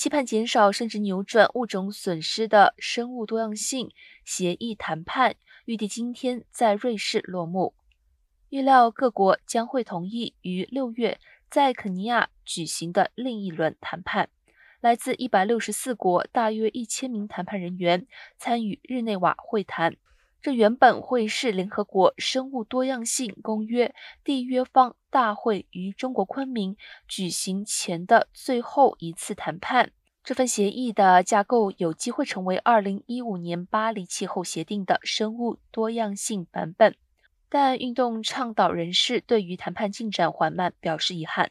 期盼减少甚至扭转物种损失的生物多样性协议谈判预计今天在瑞士落幕。预料各国将会同意于六月在肯尼亚举行的另一轮谈判。来自一百六十四国，大约一千名谈判人员参与日内瓦会谈。这原本会是联合国生物多样性公约缔约方大会于中国昆明举行前的最后一次谈判。这份协议的架构有机会成为二零一五年巴黎气候协定的生物多样性版本。但运动倡导人士对于谈判进展缓慢表示遗憾。